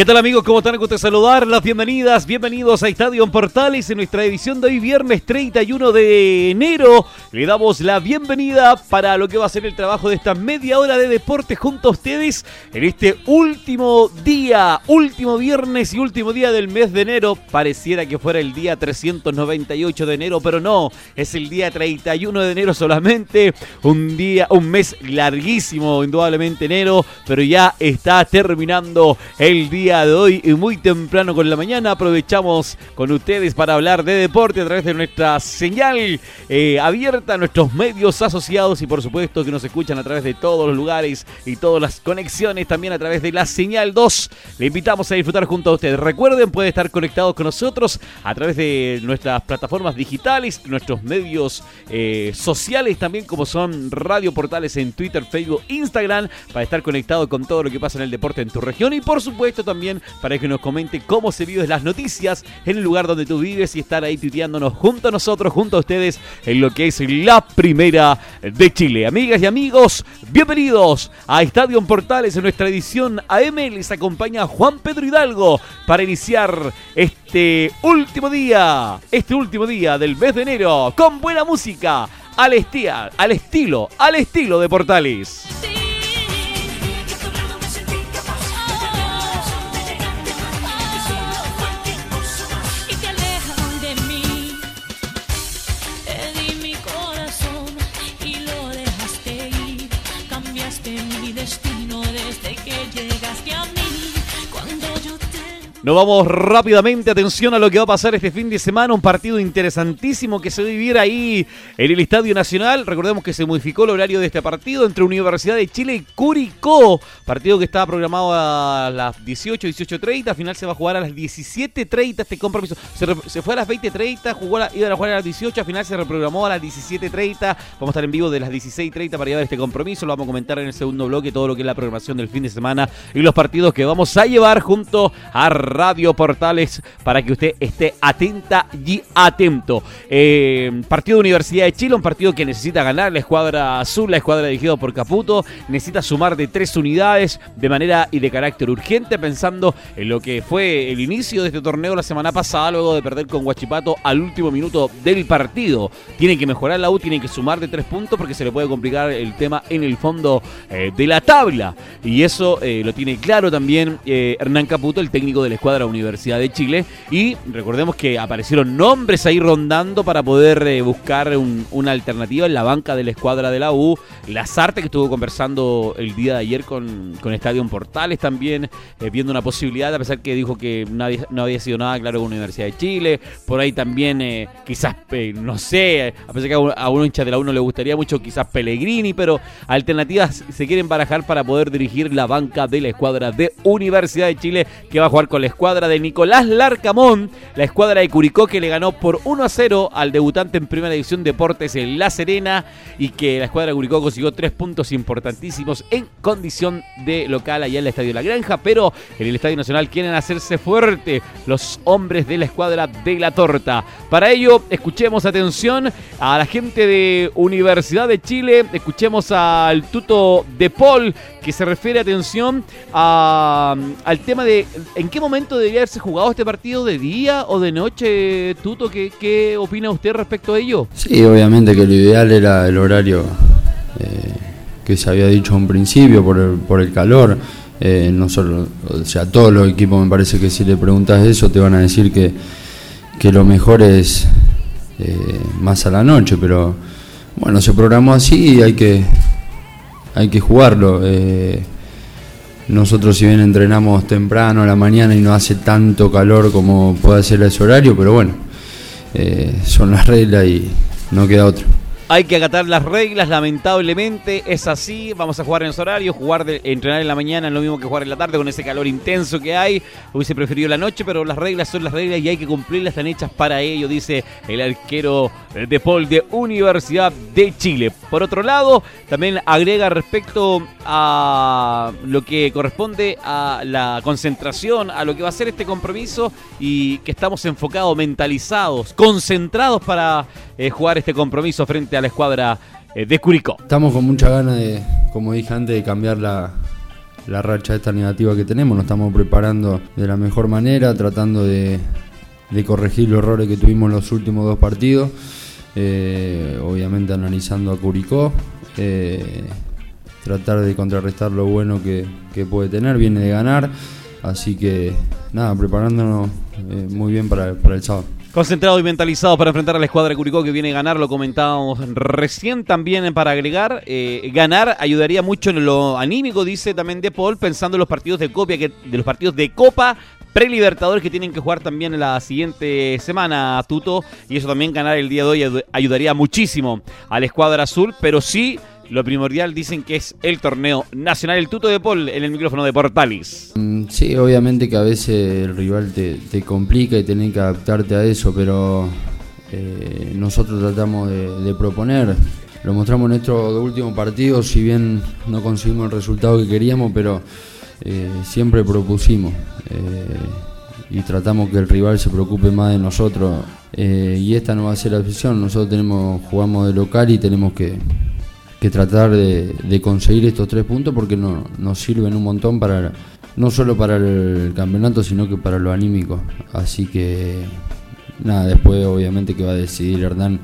¿Qué tal amigos? ¿Cómo están? Gusto saludar. Las bienvenidas, bienvenidos a Estadio Portales en nuestra edición de hoy viernes 31 de enero. Le damos la bienvenida para lo que va a ser el trabajo de esta media hora de deporte junto a ustedes en este último día, último viernes y último día del mes de enero. Pareciera que fuera el día 398 de enero, pero no, es el día 31 de enero solamente. Un día, un mes larguísimo, indudablemente enero, pero ya está terminando el día de hoy y muy temprano con la mañana. Aprovechamos con ustedes para hablar de deporte a través de nuestra señal eh, abierta, nuestros medios asociados y por supuesto que nos escuchan a través de todos los lugares y todas las conexiones también a través de la señal 2. Le invitamos a disfrutar junto a ustedes. Recuerden, puede estar conectados con nosotros a través de nuestras plataformas digitales, nuestros medios eh, sociales también como son Radio Portales en Twitter, Facebook, Instagram, para estar conectado con todo lo que pasa en el deporte en tu región y por supuesto también para que nos comente cómo se viven las noticias en el lugar donde tú vives y estar ahí tuiteándonos junto a nosotros, junto a ustedes, en lo que es la primera de Chile. Amigas y amigos, bienvenidos a Estadio Portales en nuestra edición AM. Les acompaña Juan Pedro Hidalgo para iniciar este último día, este último día del mes de enero con buena música al, al estilo, al estilo de Portales. Nos vamos rápidamente, atención a lo que va a pasar este fin de semana, un partido interesantísimo que se va a vivir ahí en el Estadio Nacional. Recordemos que se modificó el horario de este partido entre Universidad de Chile y Curicó, partido que estaba programado a las 18, 18.30, al final se va a jugar a las 17.30 este compromiso. Se, fue a las 20.30, jugó iba a jugar a las 18, al final se reprogramó a las 17.30. Vamos a estar en vivo de las 16.30 para llevar este compromiso, lo vamos a comentar en el segundo bloque, todo lo que es la programación del fin de semana y los partidos que vamos a llevar junto a Radio Portales para que usted esté atenta y atento. Eh, partido de Universidad de Chile, un partido que necesita ganar la escuadra azul, la escuadra dirigida por Caputo, necesita sumar de tres unidades de manera y de carácter urgente, pensando en lo que fue el inicio de este torneo la semana pasada, luego de perder con Guachipato al último minuto del partido. Tiene que mejorar la U, tiene que sumar de tres puntos porque se le puede complicar el tema en el fondo eh, de la tabla. Y eso eh, lo tiene claro también Hernán Caputo, el técnico de la escuadra Universidad de Chile. Y recordemos que aparecieron nombres ahí rondando para poder eh, buscar una alternativa en la banca de la escuadra de la U. Lazarte, que estuvo conversando el día de ayer con, con Estadio Portales también, eh, viendo una posibilidad, a pesar que dijo que no había sido nada claro con Universidad de Chile. Por ahí también, eh, quizás, no sé, a pesar que a, uno hincha de la U no le gustaría mucho, quizás Pellegrini, pero alternativas se quieren barajar para poder dirigir la banca de la escuadra de Universidad de Chile, que va a jugar con la escuadra de Nicolás Larcamón, la escuadra de Curicó que le ganó por 1 a 0 al debutante en Primera División Deportes en La Serena y que la escuadra de Curicó consiguió tres puntos importantísimos en condición de local allá en el Estadio La Granja, pero en el Estadio Nacional quieren hacerse fuerte los hombres de la escuadra de la torta. Para ello, escuchemos atención a la gente de Universidad de Chile, escuchemos al tuto de Paul que se refiere, atención, al tema de en qué momento debería haberse jugado este partido de día o de noche, Tuto. ¿Qué, opina usted respecto a ello? Sí, obviamente que lo ideal era el horario eh, que se había dicho en principio por el, por el calor. Eh, no solo, o sea, todos los equipos me parece que si le preguntas eso te van a decir que, que lo mejor es, más a la noche, pero bueno, se programó así y hay que, hay que jugarlo. Nosotros si bien entrenamos temprano a la mañana y no hace tanto calor como puede ser ese horario, pero bueno, son las reglas y no queda otro. Hay que acatar las reglas, lamentablemente es así. Vamos a jugar en los horarios, jugar de, entrenar en la mañana es lo mismo que jugar en la tarde con ese calor intenso que hay. Hubiese preferido la noche, pero las reglas son las reglas y hay que cumplirlas, están hechas para ello, dice el arquero de Paul de Universidad de Chile. Por otro lado, también agrega respecto a lo que corresponde a la concentración, a lo que va a ser este compromiso y que estamos enfocados, mentalizados, concentrados para eh, jugar este compromiso frente a la escuadra eh, de Curicó. Estamos con mucha ganas de, como dije antes, de cambiar la, racha esta negativa que tenemos. Nos estamos preparando de la mejor manera, tratando de, corregir los errores que tuvimos en los últimos dos partidos. Eh, obviamente analizando a Curicó. Eh, tratar de contrarrestar lo bueno que, puede tener, viene de ganar. Así que nada, preparándonos muy bien para, para el sábado. Concentrado y mentalizado para enfrentar a la escuadra de Curicó que viene a ganar, lo comentábamos recién también para agregar. Eh, ganar ayudaría mucho en lo anímico, dice también De Paul, pensando en los partidos de copia, que, de los partidos de Copa pre-Libertadores que tienen que jugar también la siguiente semana, Tuto. Y eso también ganar el día de hoy ayudaría muchísimo a la escuadra azul, pero sí lo primordial dicen que es el torneo nacional. El tuto de Paul en el micrófono de Portalis. Mm, sí, obviamente que a veces el rival te, complica y tenés que adaptarte a eso, pero eh, nosotros tratamos de, proponer. Lo mostramos en nuestro último partido, si bien no conseguimos el resultado que queríamos, pero eh, siempre propusimos eh, y tratamos que el rival se preocupe más de nosotros. y esta no va a ser la decisión. Nosotros tenemos, jugamos de local y tenemos que, que tratar de, conseguir estos tres puntos porque no, nos sirven un montón para no solo para el campeonato sino que para lo anímico así que nada después obviamente que va a decidir Hernán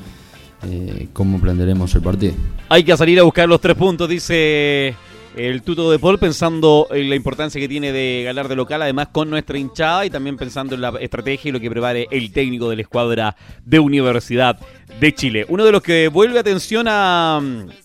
eh, cómo plantearemos el partido hay que salir a buscar los tres puntos dice el tuto de Paul pensando en la importancia que tiene de ganar de local, además con nuestra hinchada y también pensando en la estrategia y lo que prepare el técnico de la escuadra de Universidad de Chile. Uno de los que vuelve atención a,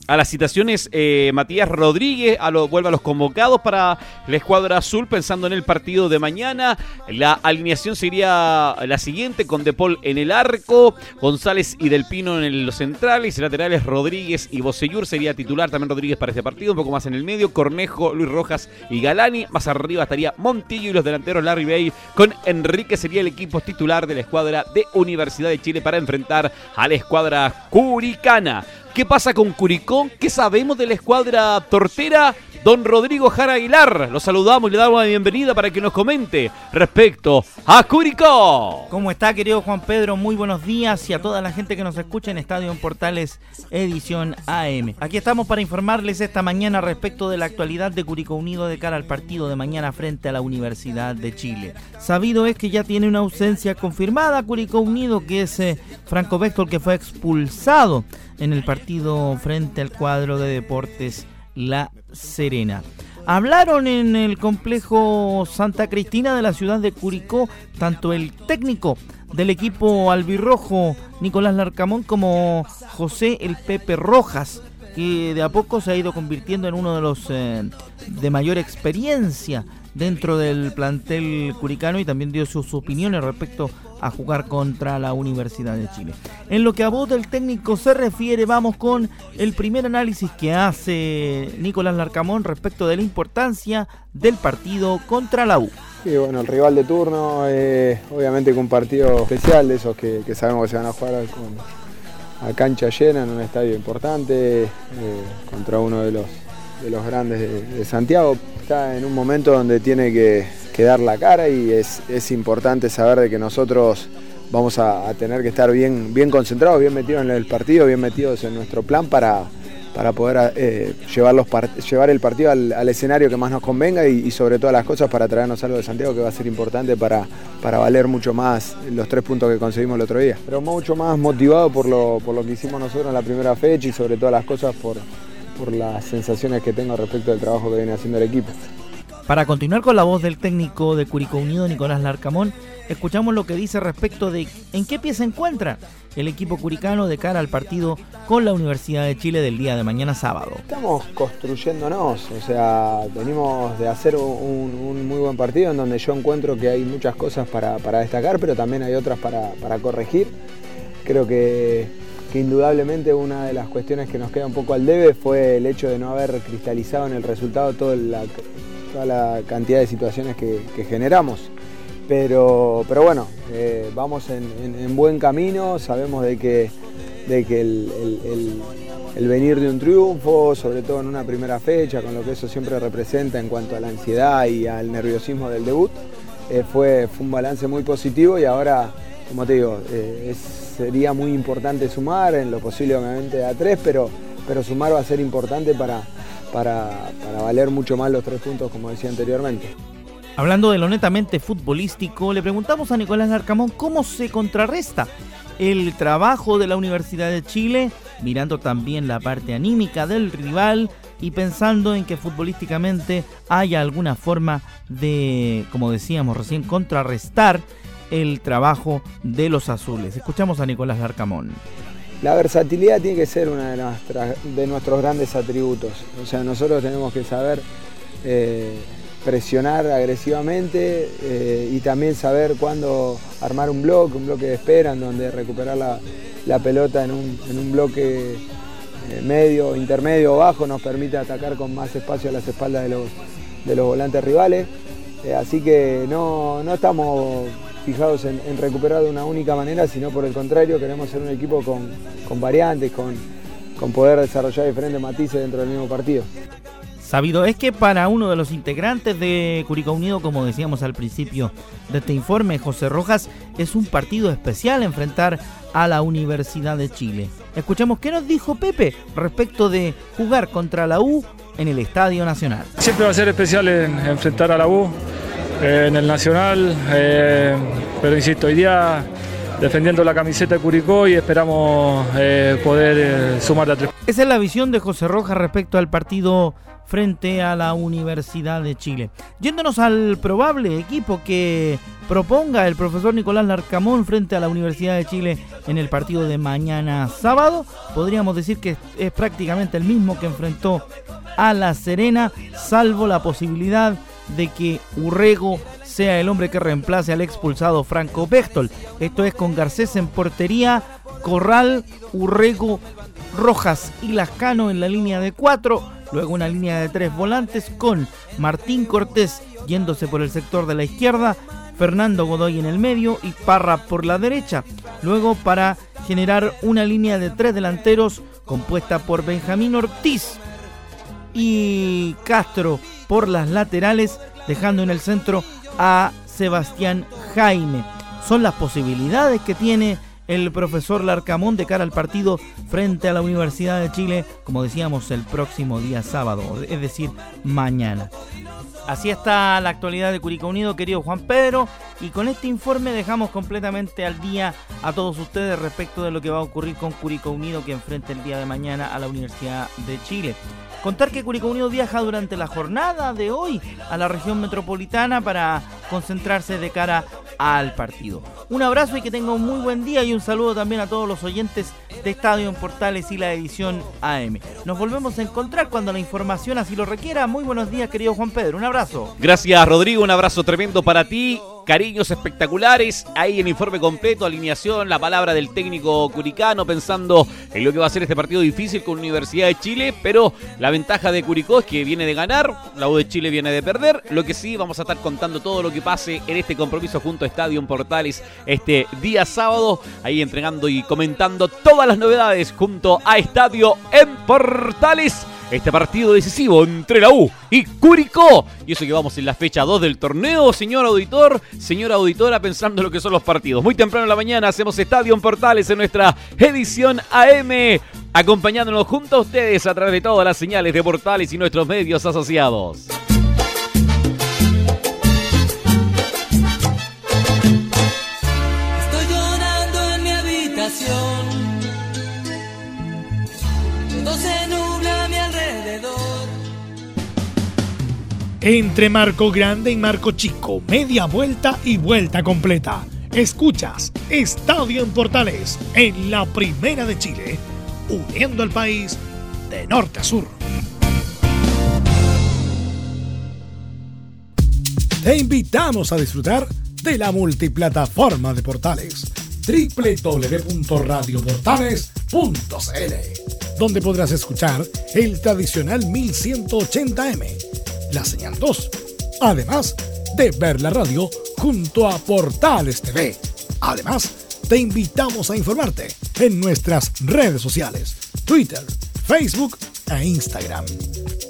a las citaciones, eh, Matías Rodríguez, a vuelve a los convocados para la escuadra azul, pensando en el partido de mañana. La alineación sería la siguiente, con De Paul en el arco, González y Del Pino en los centrales, laterales Rodríguez y Bocellur sería titular también Rodríguez para este partido, un poco más en el medio, Cornejo, Luis Rojas y Galani, más arriba estaría Montillo y los delanteros Larry Bay, con Enrique sería el equipo titular de la escuadra de Universidad de Chile para enfrentar al escuadra curicana. ¿Qué pasa con Curicó? ¿Qué sabemos de la escuadra tortera? Don Rodrigo Jara Aguilar, lo saludamos y le damos la bienvenida para que nos comente respecto a Curicó. ¿Cómo está, querido Juan Pedro? Muy buenos días y a toda la gente que nos escucha en Estadio Portales Edición AM. Aquí estamos para informarles esta mañana respecto de la actualidad de Curicó Unido de cara al partido de mañana frente a la Universidad de Chile. Sabido es que ya tiene una ausencia confirmada Curicó Unido, que es eh, Franco Vector, que fue expulsado en el partido frente al cuadro de Deportes La Serena. Hablaron en el complejo Santa Cristina de la ciudad de Curicó tanto el técnico del equipo albirrojo Nicolás Larcamón como José el Pepe Rojas, que de a poco se ha ido convirtiendo en uno de los eh, de mayor experiencia dentro del plantel curicano y también dio sus opiniones respecto a jugar contra la Universidad de Chile. En lo que a voz del técnico se refiere, vamos con el primer análisis que hace Nicolás Larcamón respecto de la importancia del partido contra la U. Sí, bueno, el rival de turno, eh, obviamente con un partido especial, de esos que, sabemos que se van a jugar a cancha llena en un estadio importante, eh, contra uno de los, de los grandes de Santiago está en un momento donde tiene que, dar la cara y es, importante saber de que nosotros vamos a, tener que estar bien, bien concentrados, bien metidos en el partido, bien metidos en nuestro plan para, para poder eh, llevar, llevar el partido al, escenario que más nos convenga y, sobre todas las cosas para traernos algo de Santiago que va a ser importante para, para valer mucho más los tres puntos que conseguimos el otro día. Pero mucho más motivado por lo, por lo que hicimos nosotros en la primera fecha y sobre todas las cosas por, por las sensaciones que tengo respecto del trabajo que viene haciendo el equipo. Para continuar con la voz del técnico de Curicó Unido, Nicolás Larcamón, escuchamos lo que dice respecto de en qué pie se encuentra el equipo curicano de cara al partido con la Universidad de Chile del día de mañana sábado. Estamos construyéndonos, o sea, venimos de hacer un, muy buen partido en donde yo encuentro que hay muchas cosas para, destacar, pero también hay otras para, corregir. Creo que, indudablemente una de las cuestiones que nos queda un poco al debe fue el hecho de no haber cristalizado en el resultado toda la, toda la cantidad de situaciones que, generamos. Pero, pero bueno, eh, vamos en, buen camino, sabemos de que, de que el, venir de un triunfo, sobre todo en una primera fecha, con lo que eso siempre representa en cuanto a la ansiedad y al nerviosismo del debut, eh, fue, fue, un balance muy positivo y ahora, como te digo, eh, sería muy importante sumar, en lo posible obviamente a tres, pero, pero sumar va a ser importante para, para, valer mucho más los tres puntos, como decía anteriormente. Hablando de lo netamente futbolístico, le preguntamos a Nicolás Larcamón cómo se contrarresta el trabajo de la Universidad de Chile, mirando también la parte anímica del rival y pensando en que futbolísticamente haya alguna forma de, como decíamos recién, contrarrestar el trabajo de los azules. Escuchamos a Nicolás Larcamón. La versatilidad tiene que ser uno de, nuestros grandes atributos. O sea, nosotros tenemos que saber eh, presionar agresivamente eh, y también saber cuándo armar un bloque, un bloque de espera, en donde recuperar la, pelota en un, bloque eh, medio, intermedio o bajo nos permite atacar con más espacio a las espaldas de los, de los volantes rivales. así que no, no estamos fijados en, recuperar de una única manera, sino por el contrario, queremos ser un equipo con, variantes, con, con poder desarrollar diferentes matices dentro del mismo partido. Sabido es que para uno de los integrantes de Curicó Unido, como decíamos al principio de este informe, José Rojas, es un partido especial enfrentar a la Universidad de Chile. Escuchemos qué nos dijo Pepe respecto de jugar contra la U en el Estadio Nacional. Siempre va a ser especial enfrentar a la U eh, en el Nacional, eh, pero insisto, hoy día defendiendo la camiseta de Curicó y esperamos eh, poder sumar a tres. Esa es la visión de José Rojas respecto al partido frente a la Universidad de Chile. Yéndonos al probable equipo que proponga el profesor Nicolás Larcamón frente a la Universidad de Chile en el partido de mañana sábado, podríamos decir que es prácticamente el mismo que enfrentó a La Serena, salvo la posibilidad de que Urrego sea el hombre que reemplace al expulsado Franco Bechtol. Esto es con Garcés en portería, Corral, Urrego, Rojas y Lascano en la línea de cuatro. Luego una línea de tres volantes con Martín Cortés yéndose por el sector de la izquierda, Fernando Godoy en el medio y Parra por la derecha. Luego para generar una línea de tres delanteros compuesta por Benjamín Ortiz y Castro por las laterales, dejando en el centro a Sebastián Jaime. Son las posibilidades que tiene el profesor Larcamón de cara al partido frente a la Universidad de Chile, como decíamos, el próximo día sábado, es decir, mañana. Así está la actualidad de Curicó Unido, querido Juan Pedro, y con este informe dejamos completamente al día a todos ustedes respecto de lo que va a ocurrir con Curicó Unido que enfrenta el día de mañana a la Universidad de Chile. Contar que Curicó Unido viaja durante la jornada de hoy a la región metropolitana para concentrarse de cara al partido. Un abrazo y que tenga un muy buen día y un saludo también a todos los oyentes de Estadio en Portales y la edición AM. Nos volvemos a encontrar cuando la información así lo requiera. Muy buenos días, querido Juan Pedro. Un abrazo. Gracias, Rodrigo. Un abrazo tremendo para ti cariños espectaculares. Ahí el informe completo, alineación, la palabra del técnico curicano pensando en lo que va a ser este partido difícil con Universidad de Chile. Pero la ventaja de Curicó es que viene de ganar, la U de Chile viene de perder. Lo que sí, vamos a estar contando todo lo que pase en este compromiso junto a Estadio Portales este día sábado. Ahí entregando y comentando todas las novedades junto a Estadio en Portales este partido decisivo entre la U y Curicó. Y eso que vamos en la fecha 2 del torneo, señor auditor, señora auditora, pensando en lo que son los partidos. Muy temprano en la mañana hacemos Estadio Portales en nuestra edición AM, acompañándonos junto a ustedes a través de todas las señales de Portales y nuestros medios asociados. Entre Marco Grande y Marco Chico, media vuelta y vuelta completa. Escuchas Estadio en Portales en la Primera de Chile, uniendo al país de norte a sur. Te invitamos a disfrutar de la multiplataforma de Portales www.radioportales.cl donde podrás escuchar el tradicional 1180m, la señal 2, además de ver la radio junto a Portales TV. Además, te invitamos a informarte en nuestras redes sociales, Twitter, Facebook e Instagram.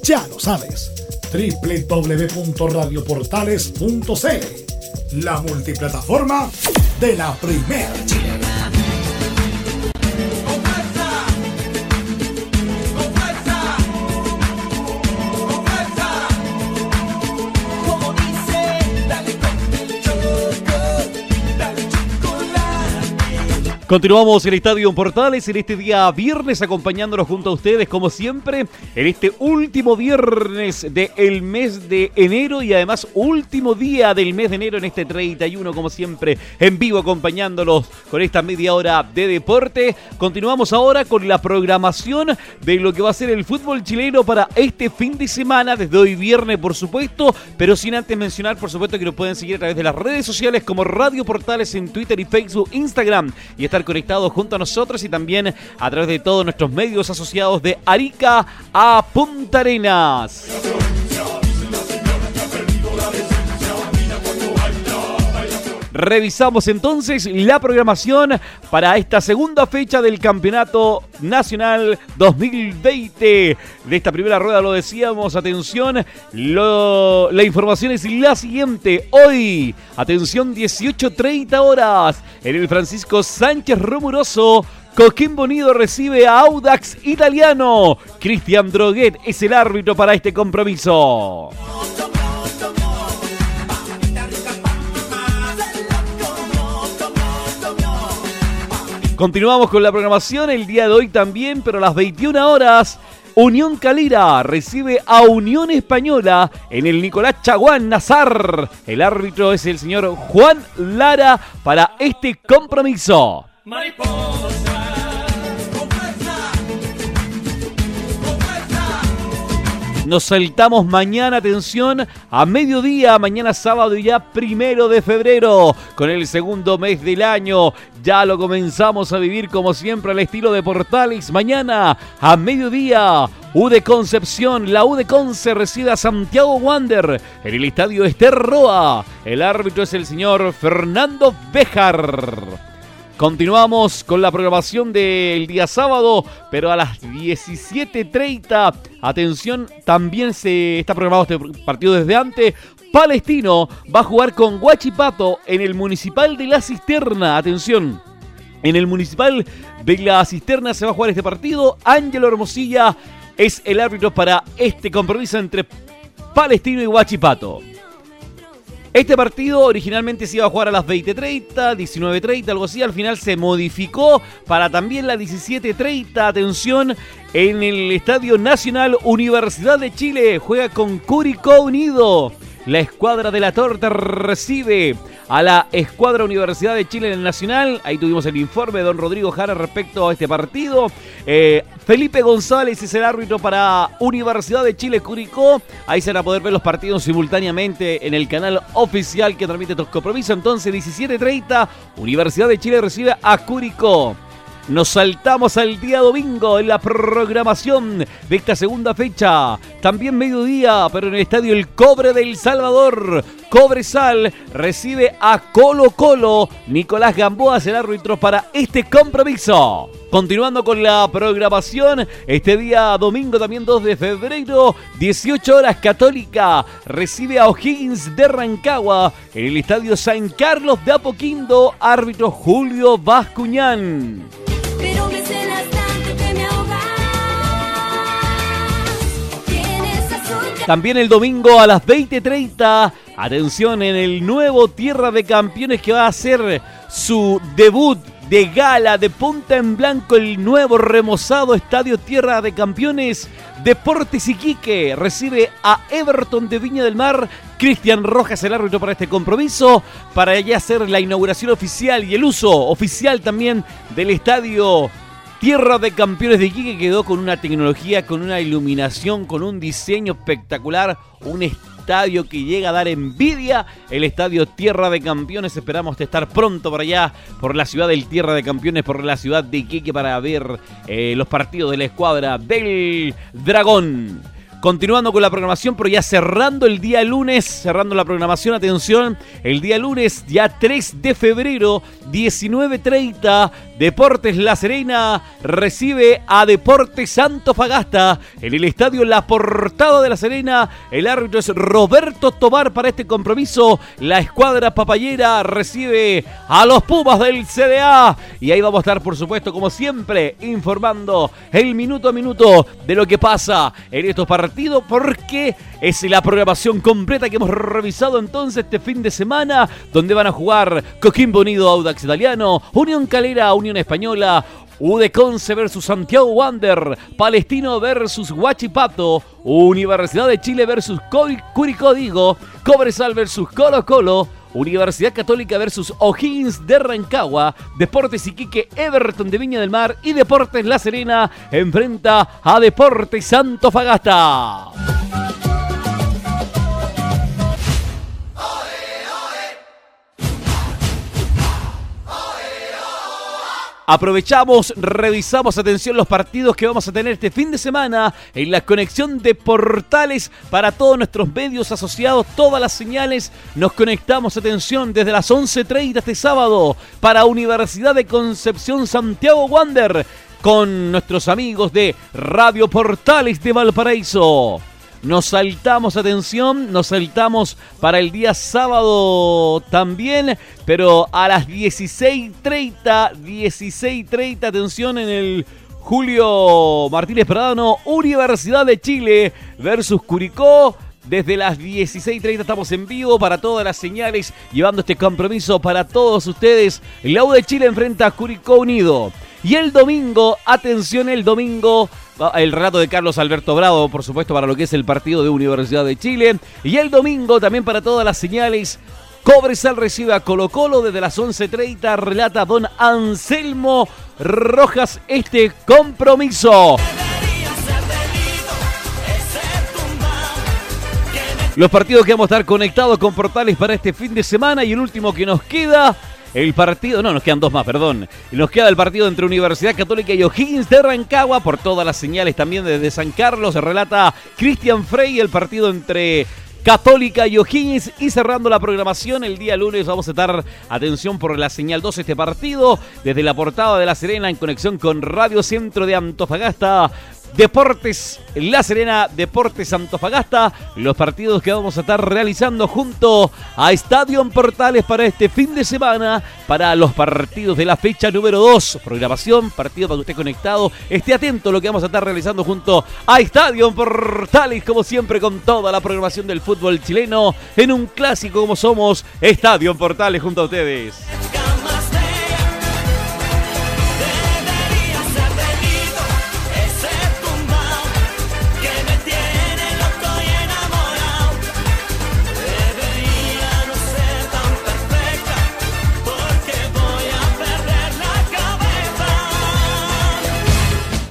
Ya lo sabes, www.radioportales.cl, la multiplataforma de la Primera Chile. Continuamos el Estadio Portales en este día viernes acompañándonos junto a ustedes como siempre en este último viernes del mes de enero y además último día del mes de enero en este 31 como siempre en vivo acompañándolos con esta media hora de deporte. Continuamos ahora con la programación de lo que va a ser el fútbol chileno para este fin de semana desde hoy viernes por supuesto, pero sin antes mencionar por supuesto que nos pueden seguir a través de las redes sociales como Radio Portales en Twitter y Facebook, Instagram y estar conectados junto a nosotros y también a través de todos nuestros medios asociados de Arica a Punta Arenas. Revisamos entonces la programación para esta segunda fecha del Campeonato Nacional 2020. De esta primera rueda lo decíamos, atención, la información es la siguiente. Hoy, atención, 18.30 horas en el Francisco Sánchez Romuroso. Coquimbo Unido recibe a Audax Italiano. Cristian Droguet es el árbitro para este compromiso. Continuamos con la programación el día de hoy también, pero a las 21 horas. Unión Calira recibe a Unión Española en el Nicolás Chaguán Nazar. El árbitro es el señor Juan Lara para este compromiso. Nos saltamos mañana, atención, a mediodía, mañana sábado ya primero de febrero, con el segundo mes del año. Ya lo comenzamos a vivir como siempre al estilo de Portales. Mañana a mediodía, U de Concepción, la U de Conce recibe a Santiago Wander en el estadio Ester Roa. El árbitro es el señor Fernando Bejar. Continuamos con la programación del día sábado, pero a las 17.30, atención, también se está programado este partido desde antes. Palestino va a jugar con Guachipato en el Municipal de La Cisterna. Atención, en el Municipal de La Cisterna se va a jugar este partido. Ángelo Hermosilla es el árbitro para este compromiso entre Palestino y Guachipato. Este partido originalmente se iba a jugar a las 20.30, 19.30, algo así. Al final se modificó para también las 17.30. Atención, en el Estadio Nacional Universidad de Chile. Juega con Curicó Unido. La escuadra de la torta recibe a la escuadra Universidad de Chile en el Nacional. Ahí tuvimos el informe de don Rodrigo Jara respecto a este partido. Eh, Felipe González es el árbitro para Universidad de Chile Curicó. Ahí se van a poder ver los partidos simultáneamente en el canal oficial que transmite estos compromisos. Entonces, 17.30, Universidad de Chile recibe a Curicó. Nos saltamos al día domingo en la programación de esta segunda fecha. También mediodía, pero en el estadio El Cobre del Salvador. Cobresal recibe a Colo Colo. Nicolás Gamboa será árbitro para este compromiso. Continuando con la programación, este día domingo también 2 de febrero, 18 horas Católica, recibe a O'Higgins de Rancagua en el estadio San Carlos de Apoquindo, árbitro Julio Vascuñán. También el domingo a las 20.30, atención en el nuevo Tierra de Campeones que va a hacer su debut de gala de punta en blanco el nuevo remozado Estadio Tierra de Campeones. Deportes Iquique recibe a Everton de Viña del Mar. Cristian Rojas, el árbitro para este compromiso, para ya hacer la inauguración oficial y el uso oficial también del estadio Tierra de Campeones de Iquique quedó con una tecnología, con una iluminación, con un diseño espectacular, un estadio que llega a dar envidia, el estadio Tierra de Campeones. Esperamos estar pronto por allá, por la ciudad del Tierra de Campeones, por la ciudad de Iquique para ver eh, los partidos de la escuadra del Dragón. Continuando con la programación, pero ya cerrando el día lunes, cerrando la programación, atención, el día lunes, ya 3 de febrero, 19.30, Deportes La Serena recibe a Deportes Santo Fagasta en el estadio La Portada de La Serena. El árbitro es Roberto Tobar para este compromiso. La escuadra papayera recibe a los Pumas del CDA. Y ahí vamos a estar, por supuesto, como siempre, informando el minuto a minuto de lo que pasa en estos partidos, porque es la programación completa que hemos revisado entonces este fin de semana, donde van a jugar Coquimbo Unido Audax Italiano, Unión Calera, Unión Española, Udeconce versus Santiago Wander, Palestino versus Huachipato, Universidad de Chile versus Curicó Digo, Cobresal versus Colo Colo, Universidad Católica versus O'Higgins de Rancagua, Deportes Iquique Everton de Viña del Mar y Deportes La Serena enfrenta a Deportes Santo Fagasta. Aprovechamos, revisamos, atención, los partidos que vamos a tener este fin de semana en la conexión de portales para todos nuestros medios asociados, todas las señales. Nos conectamos, atención, desde las 11.30 este sábado para Universidad de Concepción Santiago Wander con nuestros amigos de Radio Portales de Valparaíso. Nos saltamos, atención, nos saltamos para el día sábado también, pero a las 16.30, 16.30, atención en el Julio Martínez Pradano, Universidad de Chile versus Curicó. Desde las 16.30 estamos en vivo para todas las señales, llevando este compromiso para todos ustedes. La U de Chile enfrenta a Curicó Unido. Y el domingo, atención, el domingo, el relato de Carlos Alberto Bravo, por supuesto, para lo que es el partido de Universidad de Chile. Y el domingo, también para todas las señales, Cobresal recibe a Colo Colo desde las 11.30, relata don Anselmo Rojas este compromiso. Los partidos que vamos a estar conectados con portales para este fin de semana y el último que nos queda el partido, no, nos quedan dos más, perdón. Nos queda el partido entre Universidad Católica y O'Higgins de Rancagua, por todas las señales también desde San Carlos. Se relata Cristian Frey, el partido entre Católica y O'Higgins. Y cerrando la programación, el día lunes vamos a estar, atención por la señal 2, este partido, desde la portada de La Serena en conexión con Radio Centro de Antofagasta. Deportes La Serena, Deportes Antofagasta, los partidos que vamos a estar realizando junto a Estadio Portales para este fin de semana, para los partidos de la fecha número 2. Programación, partido para que esté conectado, esté atento a lo que vamos a estar realizando junto a Estadio Portales, como siempre, con toda la programación del fútbol chileno, en un clásico como somos, Estadio Portales junto a ustedes.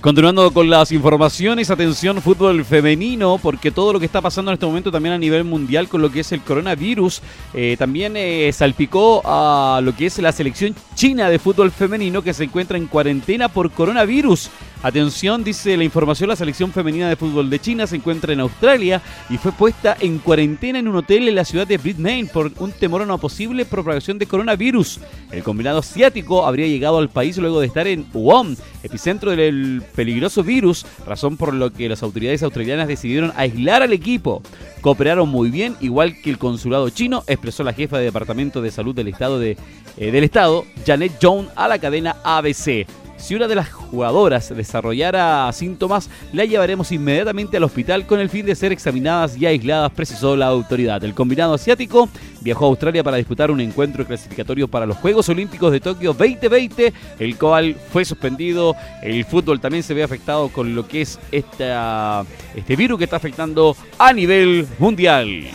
Continuando con las informaciones, atención fútbol femenino, porque todo lo que está pasando en este momento también a nivel mundial con lo que es el coronavirus, eh, también eh, salpicó a lo que es la selección china de fútbol femenino que se encuentra en cuarentena por coronavirus. Atención, dice la información, la selección femenina de fútbol de China se encuentra en Australia y fue puesta en cuarentena en un hotel en la ciudad de Brisbane por un temor a una posible propagación de coronavirus. El combinado asiático habría llegado al país luego de estar en Wuhan, epicentro del peligroso virus, razón por lo que las autoridades australianas decidieron aislar al equipo. Cooperaron muy bien, igual que el consulado chino, expresó la jefa de Departamento de Salud del Estado, de, eh, del estado Janet Jones, a la cadena ABC. Si una de las jugadoras desarrollara síntomas, la llevaremos inmediatamente al hospital con el fin de ser examinadas y aisladas, precisó la autoridad. El combinado asiático viajó a Australia para disputar un encuentro clasificatorio para los Juegos Olímpicos de Tokio 2020, el cual fue suspendido. El fútbol también se ve afectado con lo que es esta, este virus que está afectando a nivel mundial.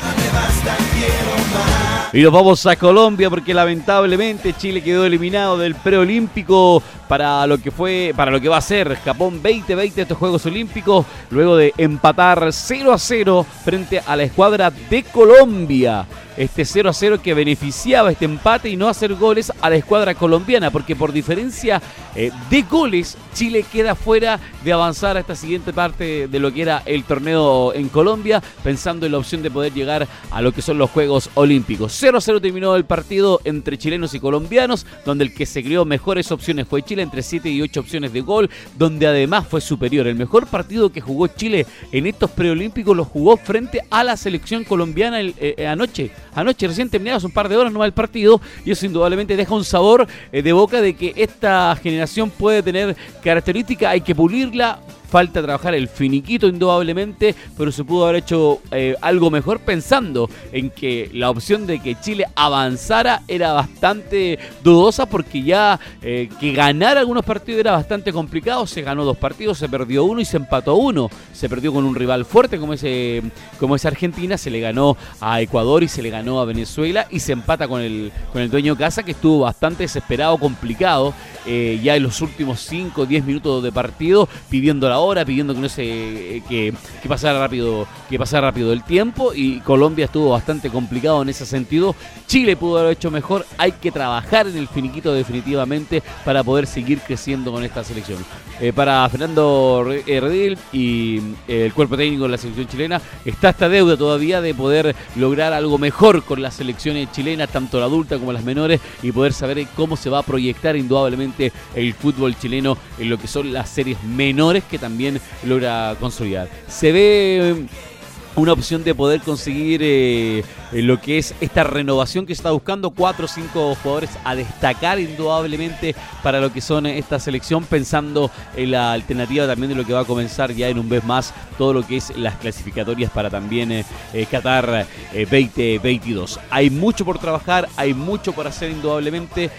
Y nos vamos a Colombia porque lamentablemente Chile quedó eliminado del preolímpico para lo que fue, para lo que va a ser Japón 2020 estos Juegos Olímpicos, luego de empatar 0 a 0 frente a la escuadra de Colombia este 0 a 0 que beneficiaba este empate y no hacer goles a la escuadra colombiana, porque por diferencia eh, de goles, Chile queda fuera de avanzar a esta siguiente parte de lo que era el torneo en Colombia, pensando en la opción de poder llegar a lo que son los Juegos Olímpicos. 0 a 0 terminó el partido entre chilenos y colombianos, donde el que se creó mejores opciones fue Chile, entre 7 y 8 opciones de gol, donde además fue superior. El mejor partido que jugó Chile en estos preolímpicos lo jugó frente a la selección colombiana eh, eh, anoche Anoche recién terminados un par de horas nomás el partido y eso indudablemente deja un sabor eh, de boca de que esta generación puede tener características, hay que pulirla, falta trabajar el finiquito indudablemente, pero se pudo haber hecho eh, algo mejor pensando en que la opción de que Chile avanzara era bastante dudosa porque ya eh, que ganar algunos partidos era bastante complicado. Se ganó dos partidos, se perdió uno y se empató uno. Se perdió con un rival fuerte como es, como es Argentina, se le ganó a Ecuador y se le ganó a Venezuela y se empata con el, con el dueño casa que estuvo bastante desesperado, complicado, eh, ya en los últimos 5 o 10 minutos de partido pidiendo la hora, pidiendo que no se que, pasara rápido, que pasara rápido el tiempo y Colombia estuvo bastante complicado en ese sentido. Chile pudo haber hecho mejor, hay que trabajar en el finiquito definitivamente para poder seguir creciendo con esta selección. Eh, para Fernando eh, Redil y eh, el cuerpo técnico de la selección chilena está esta deuda todavía de poder lograr algo mejor con las selecciones chilenas, tanto la adulta como las menores, y poder saber cómo se va a proyectar indudablemente el fútbol chileno en lo que son las series menores que también logra consolidar. Se ve mm, una opción de poder conseguir eh, lo que es esta renovación que se está buscando, cuatro o cinco jugadores a destacar indudablemente para lo que son esta selección, pensando en la alternativa también de lo que va a comenzar ya en un vez más todo lo que es las clasificatorias para también eh, eh, Qatar 2022. Hay mucho por trabajar, hay mucho por hacer indudablemente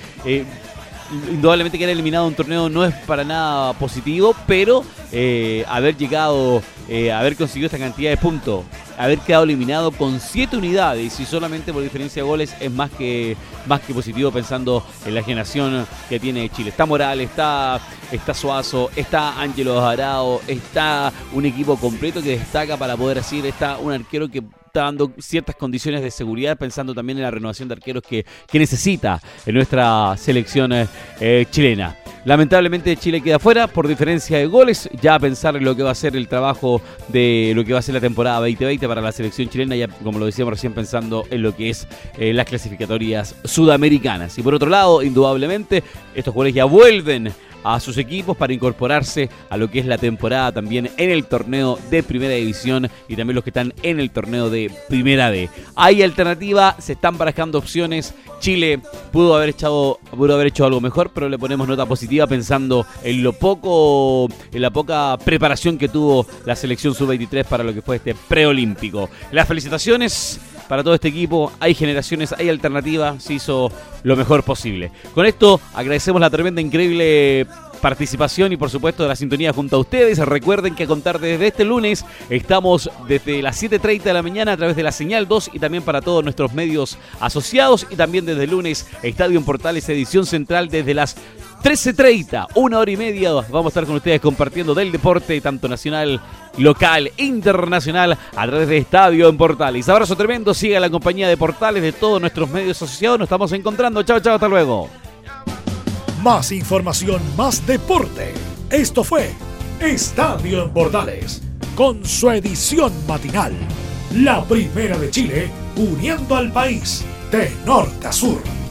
indudablemente que era eliminado un torneo no es para nada positivo, pero eh, haber llegado, eh, haber conseguido esta cantidad de puntos, haber quedado eliminado con 7 unidades y solamente por diferencia de goles es más que, más que positivo pensando en la generación que tiene Chile. Está Morales, está, está Suazo, está Ángelo Arao, está un equipo completo que destaca para poder decir, está un arquero que dando ciertas condiciones de seguridad, pensando también en la renovación de arqueros que, que necesita en nuestra selección eh, chilena. Lamentablemente Chile queda fuera por diferencia de goles. Ya a pensar en lo que va a ser el trabajo de lo que va a ser la temporada 2020 para la selección chilena, ya como lo decíamos recién pensando en lo que es eh, las clasificatorias sudamericanas. Y por otro lado, indudablemente, estos jugadores ya vuelven a sus equipos para incorporarse a lo que es la temporada también en el torneo de primera división y también los que están en el torneo de primera D. Hay alternativa, se están barajando opciones. Chile pudo haber echado, pudo haber hecho algo mejor, pero le ponemos nota positiva pensando en lo poco, en la poca preparación que tuvo la selección sub-23 para lo que fue este preolímpico. Las felicitaciones para todo este equipo. Hay generaciones, hay alternativas, se hizo lo mejor posible. Con esto agradecemos la tremenda, increíble participación y por supuesto la sintonía junto a ustedes. Recuerden que a contar desde este lunes estamos desde las 7.30 de la mañana a través de la señal 2 y también para todos nuestros medios asociados y también desde lunes Estadio en Portales edición central desde las 13.30, una hora y media. Vamos a estar con ustedes compartiendo del deporte, tanto nacional, local, internacional, a través de Estadio en Portales. Abrazo tremendo, siga la compañía de Portales de todos nuestros medios asociados. Nos estamos encontrando. Chao, chao, hasta luego. Más información, más deporte. Esto fue Estadio en Portales, con su edición matinal. La primera de Chile, uniendo al país de norte a sur.